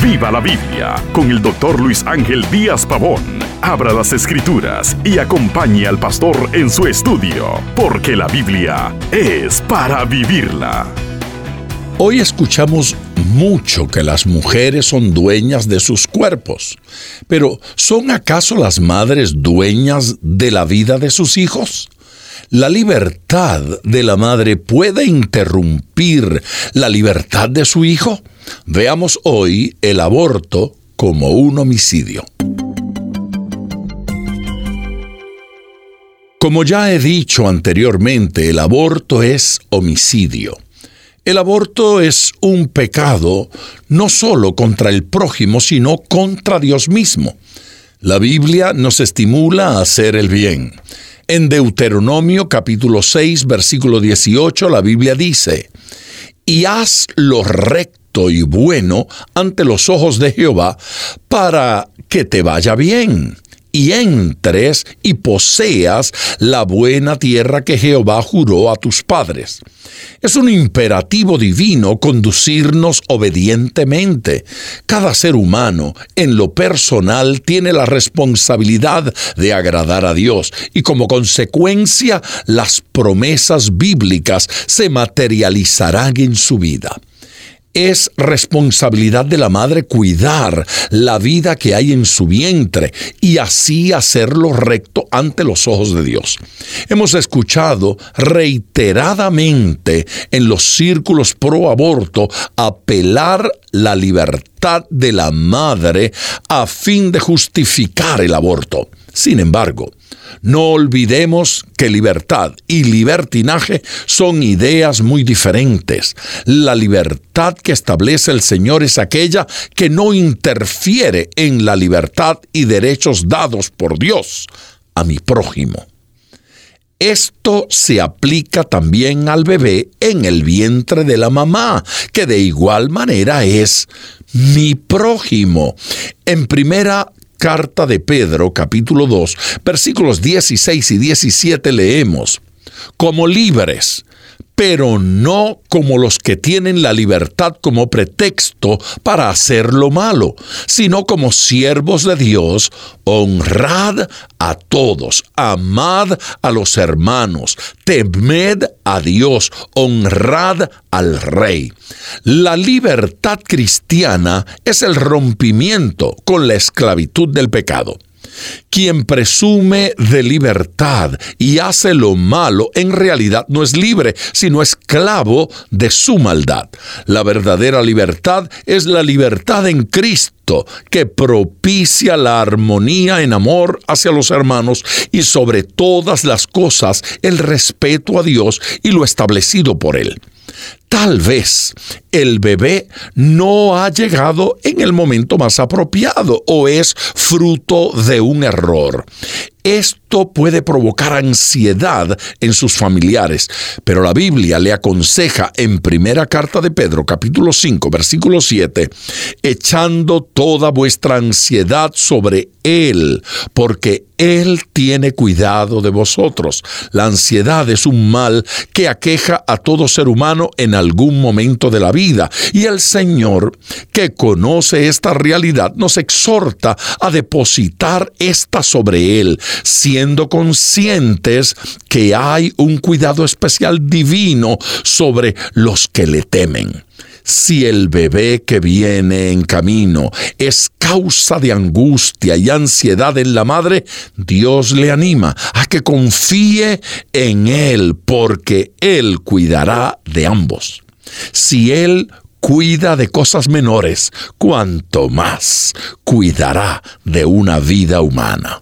Viva la Biblia con el doctor Luis Ángel Díaz Pavón. Abra las escrituras y acompañe al pastor en su estudio, porque la Biblia es para vivirla. Hoy escuchamos mucho que las mujeres son dueñas de sus cuerpos, pero ¿son acaso las madres dueñas de la vida de sus hijos? ¿La libertad de la madre puede interrumpir la libertad de su hijo? Veamos hoy el aborto como un homicidio. Como ya he dicho anteriormente, el aborto es homicidio. El aborto es un pecado no solo contra el prójimo, sino contra Dios mismo. La Biblia nos estimula a hacer el bien. En Deuteronomio capítulo 6, versículo 18, la Biblia dice, y haz lo recto y bueno ante los ojos de Jehová para que te vaya bien y entres y poseas la buena tierra que Jehová juró a tus padres. Es un imperativo divino conducirnos obedientemente. Cada ser humano, en lo personal, tiene la responsabilidad de agradar a Dios y como consecuencia las promesas bíblicas se materializarán en su vida. Es responsabilidad de la madre cuidar la vida que hay en su vientre y así hacerlo recto ante los ojos de Dios. Hemos escuchado reiteradamente en los círculos pro aborto apelar la libertad de la madre a fin de justificar el aborto. Sin embargo, no olvidemos que libertad y libertinaje son ideas muy diferentes. La libertad que establece el Señor es aquella que no interfiere en la libertad y derechos dados por Dios a mi prójimo. Esto se aplica también al bebé en el vientre de la mamá, que de igual manera es mi prójimo. En primera carta de Pedro, capítulo 2, versículos 16 y 17 leemos, como libres, pero no como los que tienen la libertad como pretexto para hacer lo malo, sino como siervos de Dios, honrad a todos, amad a los hermanos, temed a Dios, honrad al rey. La libertad cristiana es el rompimiento con la esclavitud del pecado. Quien presume de libertad y hace lo malo en realidad no es libre, sino esclavo de su maldad. La verdadera libertad es la libertad en Cristo que propicia la armonía en amor hacia los hermanos y sobre todas las cosas el respeto a Dios y lo establecido por Él. Tal vez el bebé no ha llegado en el momento más apropiado o es fruto de un error. Esto puede provocar ansiedad en sus familiares, pero la Biblia le aconseja en primera carta de Pedro capítulo 5 versículo 7, echando toda vuestra ansiedad sobre Él, porque Él tiene cuidado de vosotros. La ansiedad es un mal que aqueja a todo ser humano en algún momento de la vida, y el Señor, que conoce esta realidad, nos exhorta a depositar esta sobre Él siendo conscientes que hay un cuidado especial divino sobre los que le temen. Si el bebé que viene en camino es causa de angustia y ansiedad en la madre, Dios le anima a que confíe en Él porque Él cuidará de ambos. Si Él cuida de cosas menores, cuanto más cuidará de una vida humana.